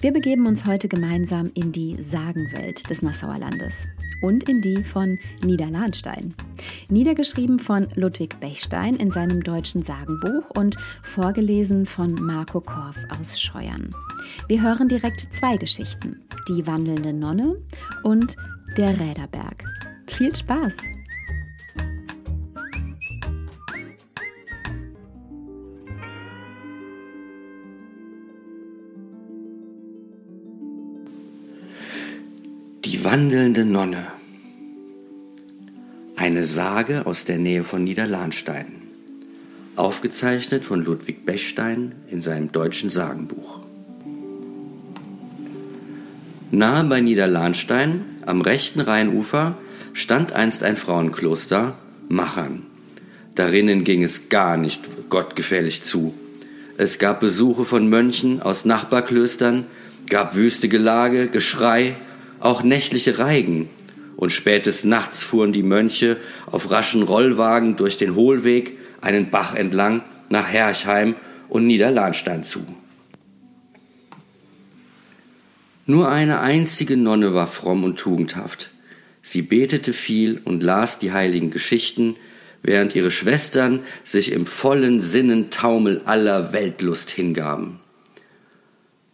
Wir begeben uns heute gemeinsam in die Sagenwelt des Nassauer Landes und in die von Niederlahnstein. Niedergeschrieben von Ludwig Bechstein in seinem deutschen Sagenbuch und vorgelesen von Marco Korf aus Scheuern. Wir hören direkt zwei Geschichten: Die wandelnde Nonne und Der Räderberg. Viel Spaß! Wandelnde Nonne. Eine Sage aus der Nähe von Niederlahnstein. Aufgezeichnet von Ludwig Bechstein in seinem deutschen Sagenbuch. Nahe bei Niederlahnstein, am rechten Rheinufer, stand einst ein Frauenkloster, Machern. Darinnen ging es gar nicht gottgefällig zu. Es gab Besuche von Mönchen aus Nachbarklöstern, gab wüste Gelage, Geschrei, auch nächtliche Reigen, und spätes Nachts fuhren die Mönche auf raschen Rollwagen durch den Hohlweg einen Bach entlang nach Herchheim und Niederlahnstein zu. Nur eine einzige Nonne war fromm und tugendhaft. Sie betete viel und las die heiligen Geschichten, während ihre Schwestern sich im vollen Sinnentaumel aller Weltlust hingaben.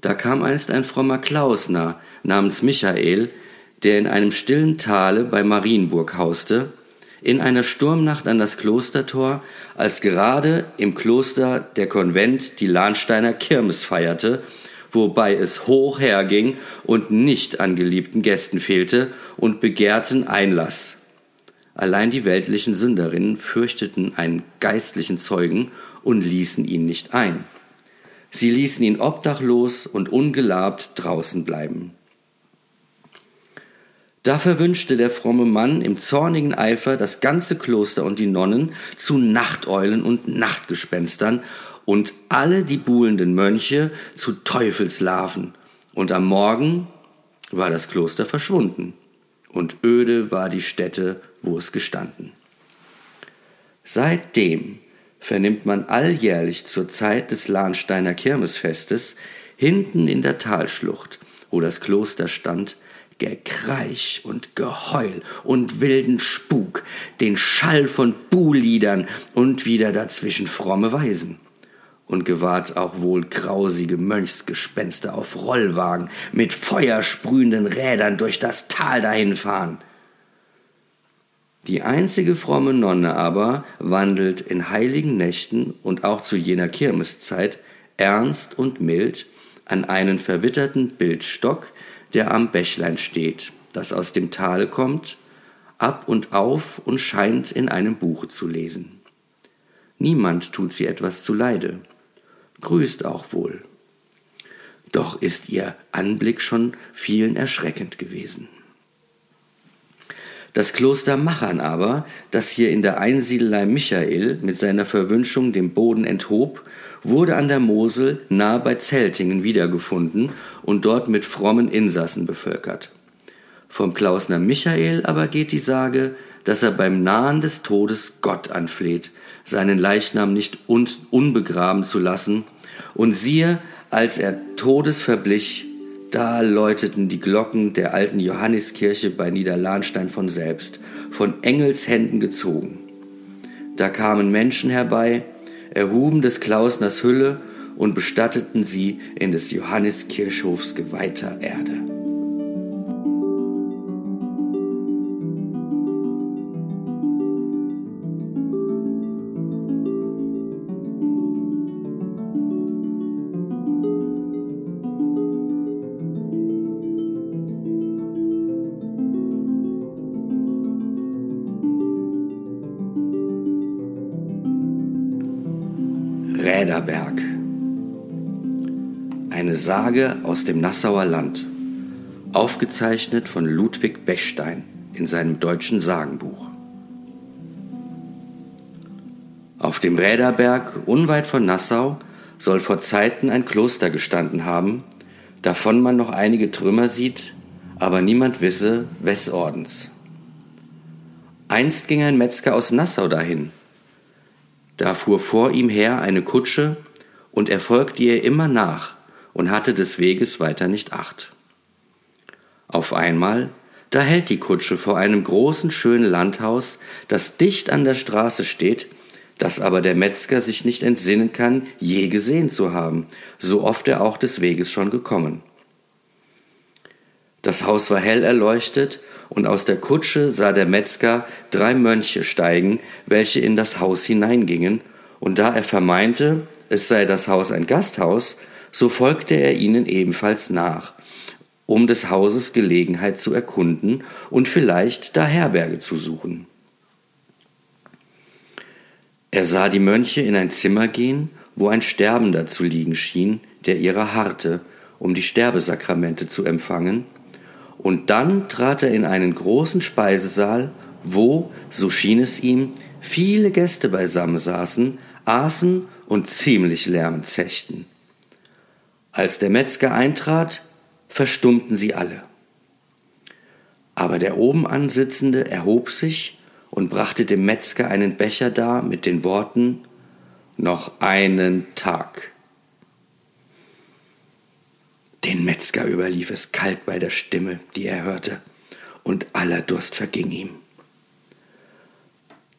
Da kam einst ein frommer Klausner, namens Michael, der in einem stillen Tale bei Marienburg hauste, in einer Sturmnacht an das Klostertor, als gerade im Kloster der Konvent die Lahnsteiner Kirmes feierte, wobei es hoch herging und nicht an geliebten Gästen fehlte und begehrten Einlass. Allein die weltlichen Sünderinnen fürchteten einen geistlichen Zeugen und ließen ihn nicht ein. Sie ließen ihn obdachlos und ungelabt draußen bleiben. Da verwünschte der fromme Mann im zornigen Eifer das ganze Kloster und die Nonnen zu Nachteulen und Nachtgespenstern und alle die buhlenden Mönche zu Teufelslarven. Und am Morgen war das Kloster verschwunden und öde war die Stätte, wo es gestanden. Seitdem vernimmt man alljährlich zur Zeit des Lahnsteiner Kirmesfestes hinten in der Talschlucht, wo das Kloster stand, Gekreich und Geheul und wilden Spuk, den Schall von Buhliedern und wieder dazwischen fromme Weisen. Und gewahrt auch wohl grausige Mönchsgespenster auf Rollwagen mit feuersprühenden Rädern durch das Tal dahinfahren. Die einzige fromme Nonne aber wandelt in heiligen Nächten und auch zu jener Kirmeszeit ernst und mild an einen verwitterten Bildstock, der am Bächlein steht, das aus dem Tale kommt, ab und auf und scheint in einem Buche zu lesen. Niemand tut sie etwas zuleide, grüßt auch wohl. Doch ist ihr Anblick schon vielen erschreckend gewesen. Das Kloster Machern aber, das hier in der Einsiedelei Michael mit seiner Verwünschung dem Boden enthob, wurde an der Mosel nahe bei Zeltingen wiedergefunden und dort mit frommen Insassen bevölkert. Vom Klausner Michael aber geht die Sage, dass er beim Nahen des Todes Gott anfleht, seinen Leichnam nicht un unbegraben zu lassen, und siehe, als er todesverblich, da läuteten die Glocken der alten Johanniskirche bei Niederlahnstein von selbst, von Engelshänden gezogen. Da kamen Menschen herbei, erhuben des Klausners Hülle und bestatteten sie in des Johanniskirchhofs geweihter Erde. Räderberg. Eine Sage aus dem Nassauer Land, aufgezeichnet von Ludwig Bechstein in seinem deutschen Sagenbuch. Auf dem Räderberg, unweit von Nassau, soll vor Zeiten ein Kloster gestanden haben, davon man noch einige Trümmer sieht, aber niemand wisse, wes Ordens. Einst ging ein Metzger aus Nassau dahin. Da fuhr vor ihm her eine Kutsche, und er folgte ihr immer nach und hatte des Weges weiter nicht acht. Auf einmal, da hält die Kutsche vor einem großen, schönen Landhaus, das dicht an der Straße steht, das aber der Metzger sich nicht entsinnen kann, je gesehen zu haben, so oft er auch des Weges schon gekommen. Das Haus war hell erleuchtet, und aus der Kutsche sah der Metzger drei Mönche steigen, welche in das Haus hineingingen, und da er vermeinte, es sei das Haus ein Gasthaus, so folgte er ihnen ebenfalls nach, um des Hauses Gelegenheit zu erkunden und vielleicht da Herberge zu suchen. Er sah die Mönche in ein Zimmer gehen, wo ein Sterbender zu liegen schien, der ihrer harrte, um die Sterbesakramente zu empfangen, und dann trat er in einen großen Speisesaal, wo, so schien es ihm, viele Gäste beisammen saßen, aßen und ziemlich lärmend zechten. Als der Metzger eintrat, verstummten sie alle. Aber der oben ansitzende erhob sich und brachte dem Metzger einen Becher dar mit den Worten Noch einen Tag. Den Metzger überlief es kalt bei der Stimme, die er hörte, und aller Durst verging ihm.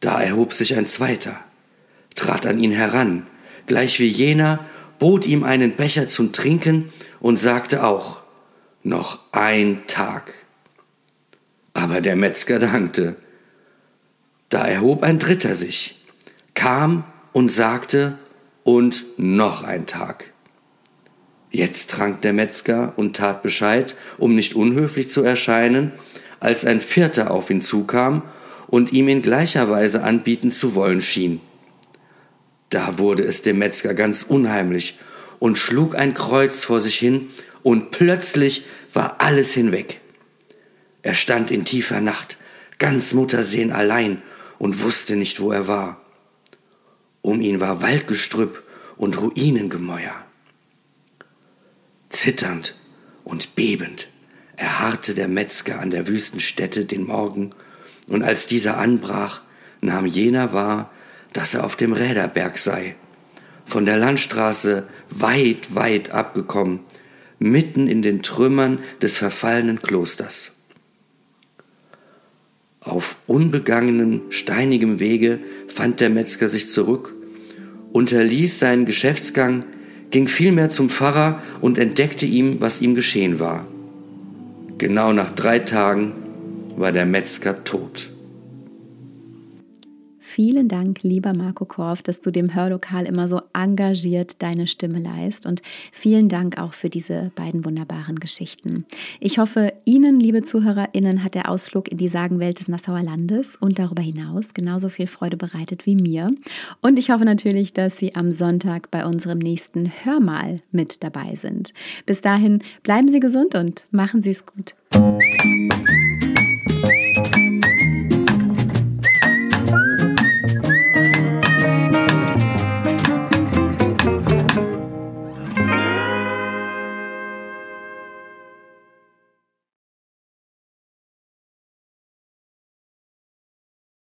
Da erhob sich ein zweiter, trat an ihn heran, gleich wie jener, bot ihm einen Becher zum Trinken und sagte auch Noch ein Tag. Aber der Metzger dankte, da erhob ein Dritter sich, kam und sagte, und noch ein Tag. Jetzt trank der Metzger und tat Bescheid, um nicht unhöflich zu erscheinen, als ein Vierter auf ihn zukam und ihm in gleicher Weise anbieten zu wollen schien. Da wurde es dem Metzger ganz unheimlich und schlug ein Kreuz vor sich hin, und plötzlich war alles hinweg. Er stand in tiefer Nacht, ganz Muttersehen allein und wusste nicht, wo er war. Um ihn war Waldgestrüpp und Ruinengemäuer. Zitternd und bebend erharrte der Metzger an der Wüstenstätte den Morgen, und als dieser anbrach, nahm jener wahr, dass er auf dem Räderberg sei, von der Landstraße weit, weit abgekommen, mitten in den Trümmern des verfallenen Klosters. Auf unbegangenem, steinigem Wege fand der Metzger sich zurück, unterließ seinen Geschäftsgang, ging vielmehr zum Pfarrer und entdeckte ihm, was ihm geschehen war. Genau nach drei Tagen war der Metzger tot. Vielen Dank, lieber Marco Korf, dass du dem Hörlokal immer so engagiert deine Stimme leist. Und vielen Dank auch für diese beiden wunderbaren Geschichten. Ich hoffe, Ihnen, liebe ZuhörerInnen, hat der Ausflug in die Sagenwelt des Nassauer Landes und darüber hinaus genauso viel Freude bereitet wie mir. Und ich hoffe natürlich, dass Sie am Sonntag bei unserem nächsten Hörmal mit dabei sind. Bis dahin bleiben Sie gesund und machen Sie es gut.